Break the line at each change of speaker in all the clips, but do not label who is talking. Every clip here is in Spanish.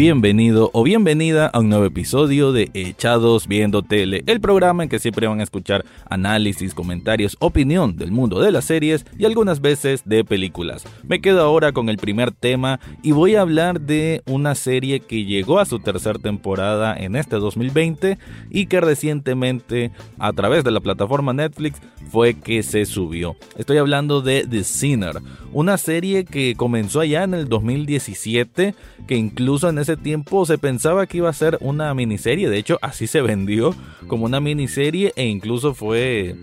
Bienvenido o bienvenida a un nuevo episodio de Echados Viendo Tele, el programa en que siempre van a escuchar análisis, comentarios, opinión del mundo de las series y algunas veces de películas. Me quedo ahora con el primer tema y voy a hablar de una serie que llegó a su tercera temporada en este 2020 y que recientemente a través de la plataforma Netflix fue que se subió. Estoy hablando de The Sinner, una serie que comenzó allá en el 2017 que incluso en ese tiempo se pensaba que iba a ser una miniserie, de hecho así se vendió como una miniserie e incluso fue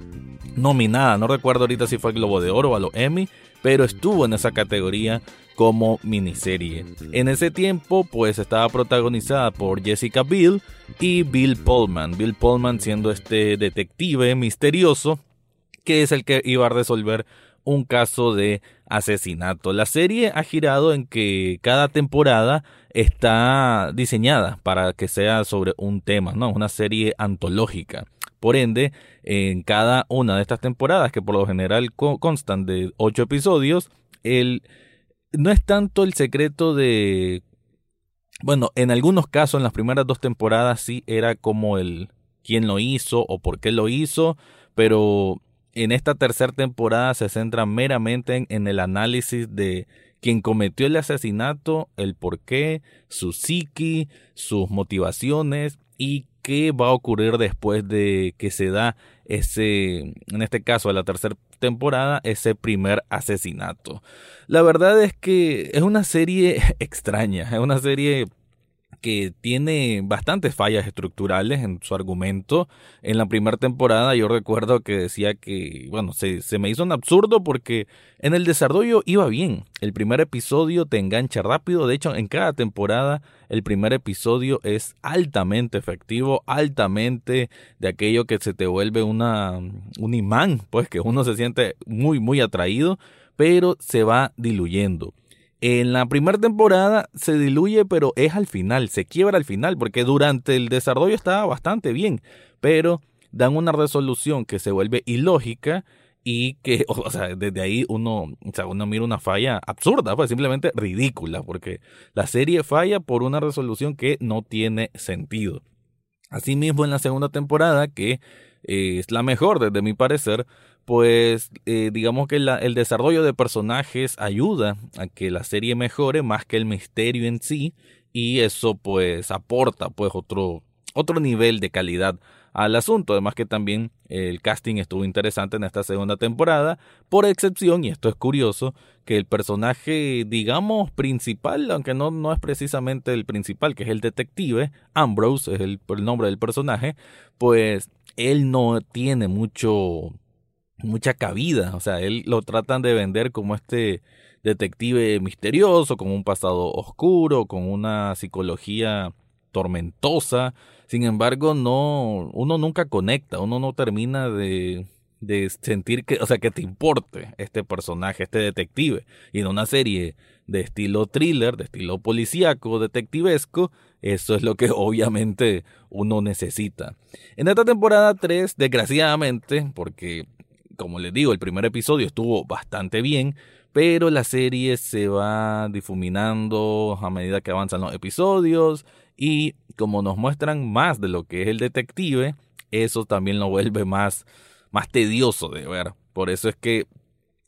nominada, no recuerdo ahorita si fue Globo de Oro o a los Emmy, pero estuvo en esa categoría como miniserie. En ese tiempo pues estaba protagonizada por Jessica Biel y Bill Pullman, Bill Pullman siendo este detective misterioso que es el que iba a resolver un caso de asesinato. La serie ha girado en que cada temporada está diseñada para que sea sobre un tema, ¿no? Una serie antológica. Por ende, en cada una de estas temporadas, que por lo general constan de ocho episodios, el, no es tanto el secreto de... Bueno, en algunos casos, en las primeras dos temporadas sí era como el quién lo hizo o por qué lo hizo, pero en esta tercera temporada se centra meramente en el análisis de quien cometió el asesinato, el por qué, su psiqui, sus motivaciones y qué va a ocurrir después de que se da ese, en este caso, a la tercera temporada, ese primer asesinato. La verdad es que es una serie extraña, es una serie que tiene bastantes fallas estructurales en su argumento. En la primera temporada yo recuerdo que decía que, bueno, se, se, me hizo un absurdo porque en el desarrollo iba bien. El primer episodio te engancha rápido. De hecho, en cada temporada el primer episodio es altamente efectivo, altamente de aquello que se te vuelve una, un imán, pues que uno se siente muy, muy atraído, pero se va diluyendo. En la primera temporada se diluye, pero es al final, se quiebra al final, porque durante el desarrollo estaba bastante bien, pero dan una resolución que se vuelve ilógica y que, o sea, desde ahí uno, o sea, uno mira una falla absurda, pues simplemente ridícula, porque la serie falla por una resolución que no tiene sentido. Asimismo, en la segunda temporada, que eh, es la mejor desde mi parecer, pues eh, digamos que el desarrollo de personajes ayuda a que la serie mejore más que el misterio en sí y eso pues aporta pues otro otro nivel de calidad al asunto. Además que también el casting estuvo interesante en esta segunda temporada, por excepción, y esto es curioso, que el personaje, digamos, principal, aunque no, no es precisamente el principal, que es el detective, Ambrose es el nombre del personaje, pues él no tiene mucho mucha cabida. O sea, él lo tratan de vender como este detective misterioso, con un pasado oscuro, con una psicología tormentosa. Sin embargo, no, uno nunca conecta, uno no termina de, de sentir que, o sea, que te importe este personaje, este detective. Y en una serie de estilo thriller, de estilo policíaco, detectivesco, eso es lo que obviamente uno necesita. En esta temporada 3, desgraciadamente, porque como les digo, el primer episodio estuvo bastante bien, pero la serie se va difuminando a medida que avanzan los episodios y como nos muestran más de lo que es el detective, eso también lo vuelve más, más tedioso de ver. Por eso es que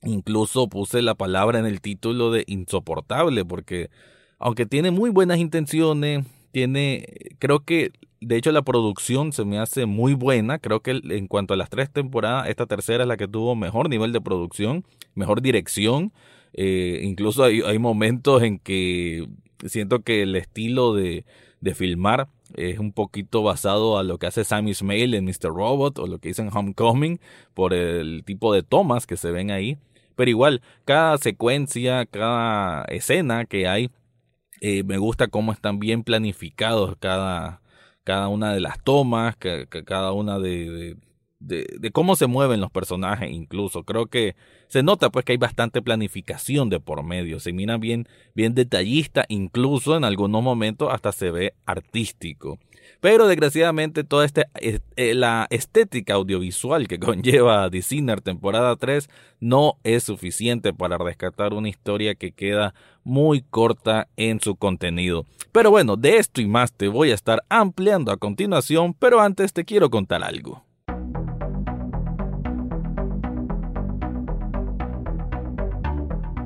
incluso puse la palabra en el título de insoportable, porque aunque tiene muy buenas intenciones, tiene, creo que de hecho, la producción se me hace muy buena. Creo que en cuanto a las tres temporadas, esta tercera es la que tuvo mejor nivel de producción, mejor dirección. Eh, incluso hay, hay, momentos en que siento que el estilo de, de, filmar es un poquito basado a lo que hace Sam Ismail en Mr. Robot o lo que hizo en Homecoming por el tipo de tomas que se ven ahí. Pero igual, cada secuencia, cada escena que hay, eh, me gusta cómo están bien planificados cada, cada una de las tomas, cada una de, de, cómo se mueven los personajes incluso. Creo que se nota pues que hay bastante planificación de por medio. Se mira bien, bien detallista, incluso en algunos momentos hasta se ve artístico. Pero desgraciadamente toda esta, eh, la estética audiovisual que conlleva Designer temporada 3 no es suficiente para rescatar una historia que queda muy corta en su contenido. Pero bueno, de esto y más te voy a estar ampliando a continuación, pero antes te quiero contar algo.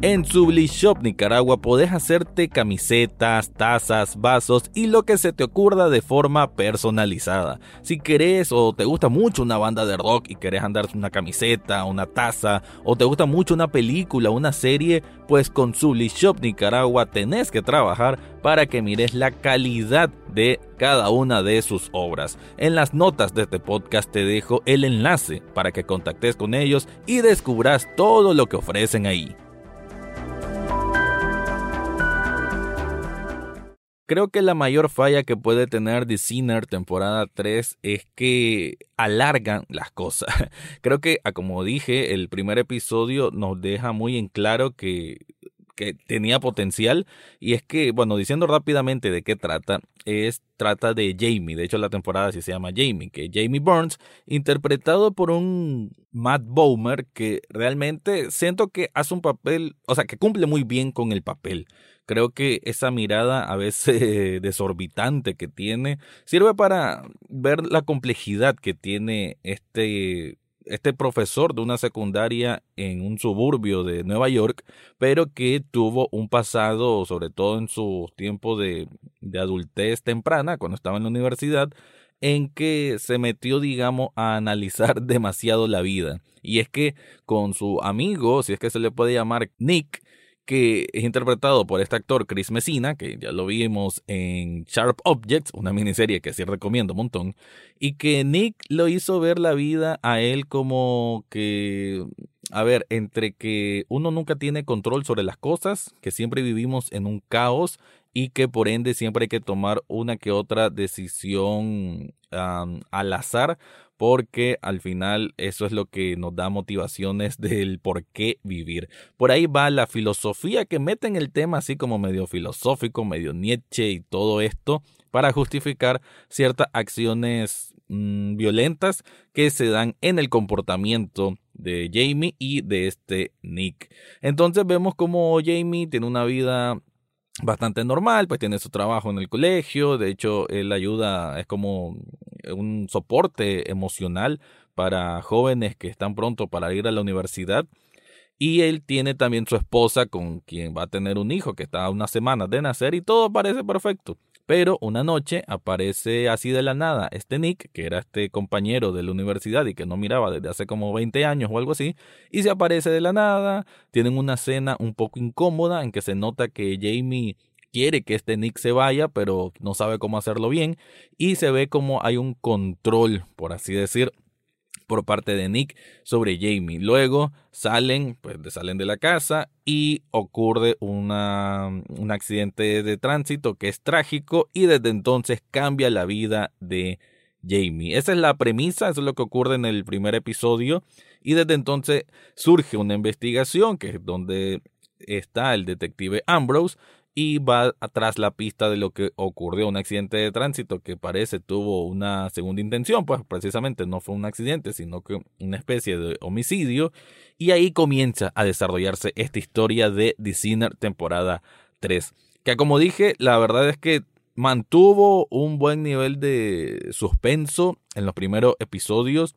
En Subli Shop Nicaragua podés hacerte camisetas, tazas, vasos y lo que se te ocurra de forma personalizada. Si querés o te gusta mucho una banda de rock y querés andar una camiseta, una taza, o te gusta mucho una película, una serie, pues con Subli Shop Nicaragua tenés que trabajar para que mires la calidad de cada una de sus obras. En las notas de este podcast te dejo el enlace para que contactes con ellos y descubras todo lo que ofrecen ahí. Creo que la mayor falla que puede tener The Sinner temporada 3 es que alargan las cosas. Creo que, como dije, el primer episodio nos deja muy en claro que que tenía potencial y es que, bueno, diciendo rápidamente de qué trata, es trata de Jamie, de hecho la temporada sí se llama Jamie, que Jamie Burns, interpretado por un Matt Bomer que realmente siento que hace un papel, o sea, que cumple muy bien con el papel. Creo que esa mirada a veces desorbitante que tiene sirve para ver la complejidad que tiene este este profesor de una secundaria en un suburbio de Nueva York, pero que tuvo un pasado, sobre todo en su tiempo de, de adultez temprana, cuando estaba en la universidad, en que se metió, digamos, a analizar demasiado la vida. Y es que con su amigo, si es que se le puede llamar Nick, que es interpretado por este actor Chris Messina, que ya lo vimos en Sharp Objects, una miniserie que sí recomiendo un montón, y que Nick lo hizo ver la vida a él como que, a ver, entre que uno nunca tiene control sobre las cosas, que siempre vivimos en un caos y que por ende siempre hay que tomar una que otra decisión al azar porque al final eso es lo que nos da motivaciones del por qué vivir. Por ahí va la filosofía que mete en el tema así como medio filosófico, medio Nietzsche y todo esto para justificar ciertas acciones mm, violentas que se dan en el comportamiento de Jamie y de este Nick. Entonces vemos como Jamie tiene una vida bastante normal, pues tiene su trabajo en el colegio, de hecho él ayuda, es como un soporte emocional para jóvenes que están pronto para ir a la universidad. Y él tiene también su esposa con quien va a tener un hijo que está a unas semanas de nacer y todo parece perfecto. Pero una noche aparece así de la nada este Nick, que era este compañero de la universidad y que no miraba desde hace como 20 años o algo así, y se aparece de la nada, tienen una cena un poco incómoda en que se nota que Jamie quiere que este Nick se vaya, pero no sabe cómo hacerlo bien, y se ve como hay un control, por así decir, por parte de Nick sobre Jamie. Luego salen, pues salen de la casa y ocurre un accidente de tránsito que es trágico y desde entonces cambia la vida de Jamie. Esa es la premisa, eso es lo que ocurre en el primer episodio y desde entonces surge una investigación que es donde está el detective Ambrose y va atrás la pista de lo que ocurrió, un accidente de tránsito que parece tuvo una segunda intención, pues precisamente no fue un accidente, sino que una especie de homicidio, y ahí comienza a desarrollarse esta historia de The Sinner temporada 3, que como dije, la verdad es que mantuvo un buen nivel de suspenso en los primeros episodios,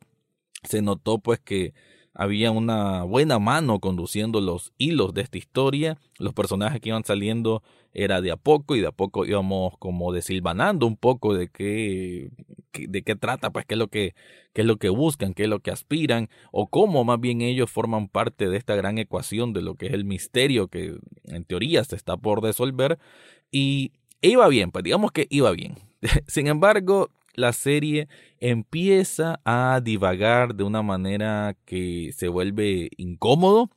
se notó pues que había una buena mano conduciendo los hilos de esta historia. Los personajes que iban saliendo era de a poco y de a poco íbamos como desilvanando un poco de qué, de qué trata, pues qué es lo que, qué es lo que buscan, qué es lo que aspiran, o cómo más bien ellos forman parte de esta gran ecuación de lo que es el misterio que en teoría se está por resolver. Y iba bien, pues digamos que iba bien. Sin embargo, la serie empieza a divagar de una manera que se vuelve incómodo.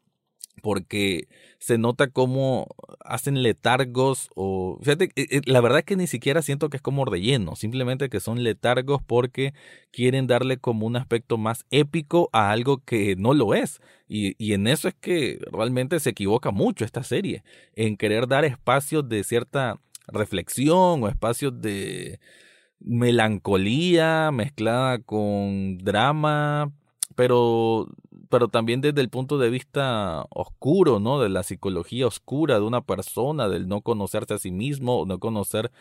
porque se nota cómo hacen letargos o fíjate eh, eh, la verdad es que ni siquiera siento que es como relleno simplemente que son letargos porque quieren darle como un aspecto más épico a algo que no lo es y, y en eso es que realmente se equivoca mucho esta serie en querer dar espacios de cierta reflexión o espacios de melancolía mezclada con drama pero pero también desde el punto de vista oscuro, ¿no? De la psicología oscura de una persona, del no conocerse a sí mismo, no conocer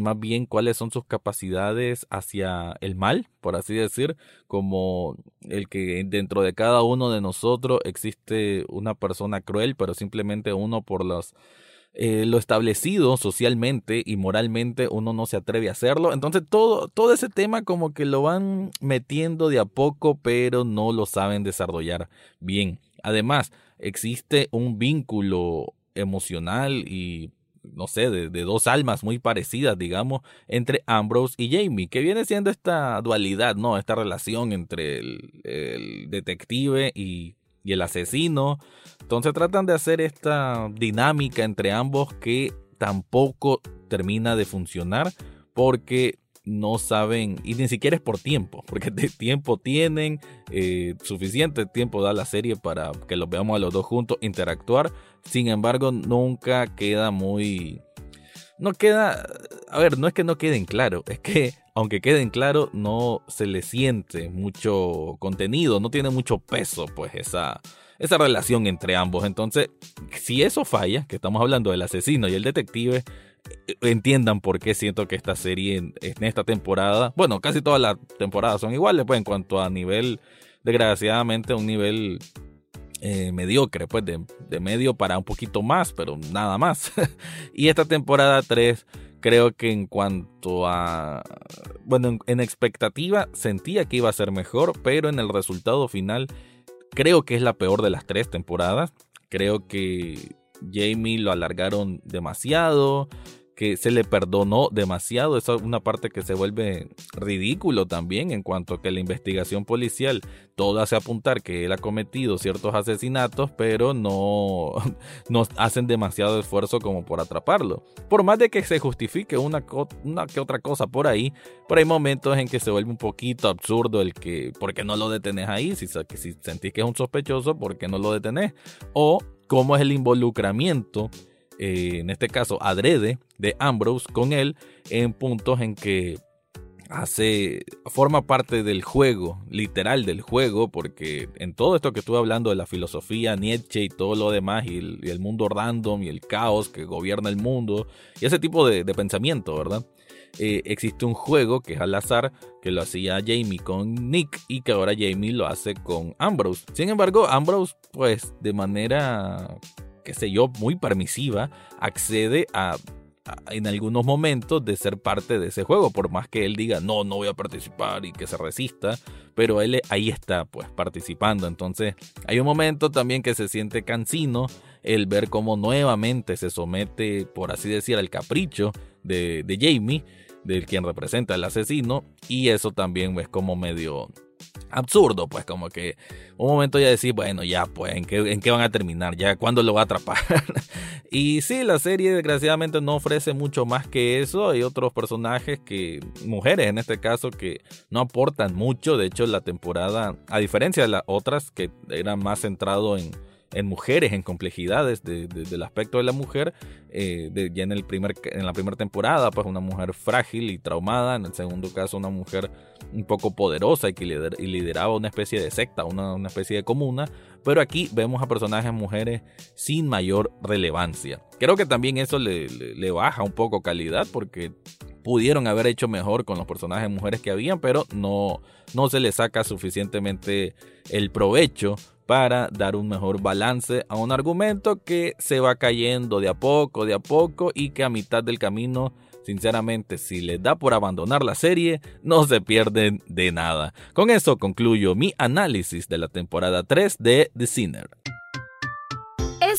más bien cuáles son sus capacidades hacia el mal, por así decir, como el que dentro de cada uno de nosotros existe una persona cruel, pero simplemente uno por los eh, lo establecido socialmente y moralmente uno no se atreve a hacerlo. Entonces todo, todo ese tema como que lo van metiendo de a poco, pero no lo saben desarrollar bien. Además, existe un vínculo emocional y no sé, de, dos almas muy parecidas, digamos, entre Ambrose y Jamie, que viene siendo esta dualidad, ¿no? Esta relación entre el detective y, y el asesino. Entonces tratan de hacer esta dinámica entre ambos que tampoco termina de funcionar porque no saben, y ni siquiera es por tiempo, porque de tiempo tienen, eh, suficiente tiempo da la serie para que los veamos a los dos juntos interactuar, sin embargo nunca queda muy... No queda, a ver, no es que no queden claro, es que aunque queden claro, no se le siente mucho contenido, no tiene mucho peso, pues esa, esa relación entre ambos. Entonces, si eso falla, que estamos hablando del asesino y el detective, eh, entiendan por qué siento que esta serie en, esta temporada, bueno, casi todas las temporadas son iguales, pues en cuanto a nivel, desgraciadamente, un nivel eh, mediocre, pues de, de, medio para un poquito más, pero nada más. y esta temporada 3 creo que en cuanto a, bueno, en, expectativa sentía que iba a ser mejor, pero en el resultado final creo que es la peor de las tres temporadas. Creo que Jamie lo alargaron demasiado que se le perdonó demasiado. Esa es una parte que se vuelve ridículo también en cuanto a que la investigación policial todo hace apuntar que él ha cometido ciertos asesinatos, pero no, no hacen demasiado esfuerzo como por atraparlo. Por más de que se justifique una, que otra cosa por ahí, pero hay momentos en que se vuelve un poquito absurdo el que, ¿por qué no lo detenés ahí? Si, si sentís que es un sospechoso, ¿por qué no lo detenés? O cómo es el involucramiento eh, en este caso adrede, de Ambrose con él en puntos en que hace forma parte del juego, literal del juego, porque en todo esto que estuve hablando de la filosofía, Nietzsche y todo lo demás, y el, mundo random y el caos que gobierna el mundo, y ese tipo de, pensamiento, ¿verdad? Eh, existe un juego que es al azar, que lo hacía Jamie con Nick y que ahora Jamie lo hace con Ambrose. Sin embargo, Ambrose, pues de manera qué sé yo, muy permisiva, accede a, en algunos momentos de ser parte de ese juego, por más que él diga, no, no voy a participar y que se resista, pero él ahí está, pues, participando. Entonces, hay un momento también que se siente cansino el ver cómo nuevamente se somete, por así decir, al capricho de, de Jamie, del quien representa al asesino, y eso también es como medio absurdo, pues como que un momento ya decir, bueno, ya pues, ¿en qué, ¿en qué van a terminar? ¿Ya cuándo lo va a atrapar? y sí, la serie desgraciadamente no ofrece mucho más que eso. Hay otros personajes que, mujeres en este caso, que no aportan mucho. De hecho, la temporada, a diferencia de las otras que eran más centrado en en mujeres, en complejidades del aspecto de la mujer. Eh, ya en, el primer, en la primera temporada, pues una mujer frágil y traumada. En el segundo caso, una mujer un poco poderosa y que lideraba una especie de secta, una, especie de comuna. Pero aquí vemos a personajes mujeres sin mayor relevancia. Creo que también eso le, le baja un poco calidad porque pudieron haber hecho mejor con los personajes mujeres que habían, pero no, no se le saca suficientemente el provecho para dar un mejor balance a un argumento que se va cayendo de a poco, de a poco y que a mitad del camino, sinceramente, si les da por abandonar la serie, no se pierden de nada. Con eso concluyo mi análisis de la temporada 3 de The Sinner.